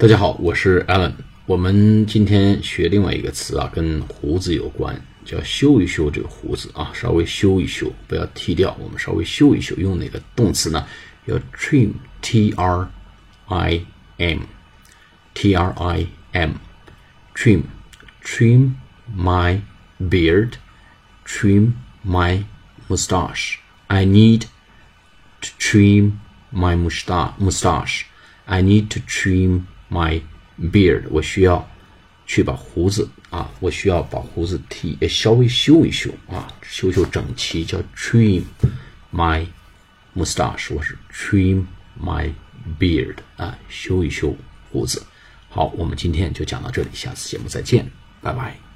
大家好，我是 Alan。我们今天学另外一个词啊，跟胡子有关，叫修一修这个胡子啊，稍微修一修，不要剃掉，我们稍微修一修，用哪个动词呢？要 trim，t r i m，t r i m，trim，trim my beard，trim my mustache。I need to trim my mustache. Mustache. I need to trim my beard. 我需要去把胡子啊，我需要把胡子剃，稍微修一修啊，修修整齐，叫 trim my mustache。我是 trim my beard 啊，修一修胡子。好，我们今天就讲到这里，下次节目再见，拜拜。